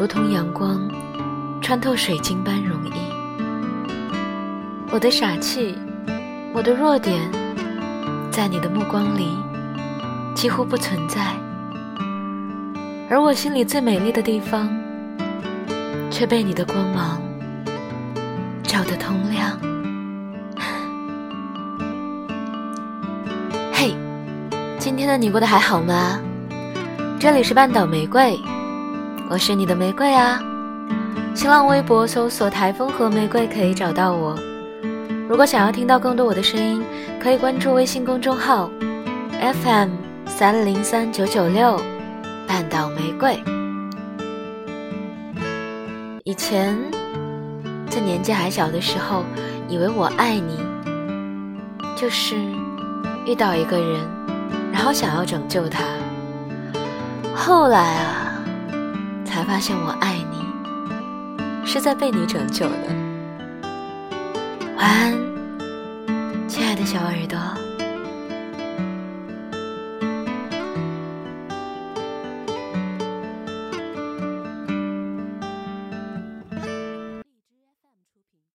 如同阳光穿透水晶般容易，我的傻气，我的弱点，在你的目光里几乎不存在，而我心里最美丽的地方，却被你的光芒照得通亮。嘿，今天的你过得还好吗？这里是半岛玫瑰。我是你的玫瑰啊！新浪微博搜索“台风和玫瑰”可以找到我。如果想要听到更多我的声音，可以关注微信公众号 FM 三零三九九六半岛玫瑰。以前在年纪还小的时候，以为我爱你就是遇到一个人，然后想要拯救他。后来啊。才发现我爱你，是在被你拯救的。晚安，亲爱的小耳朵。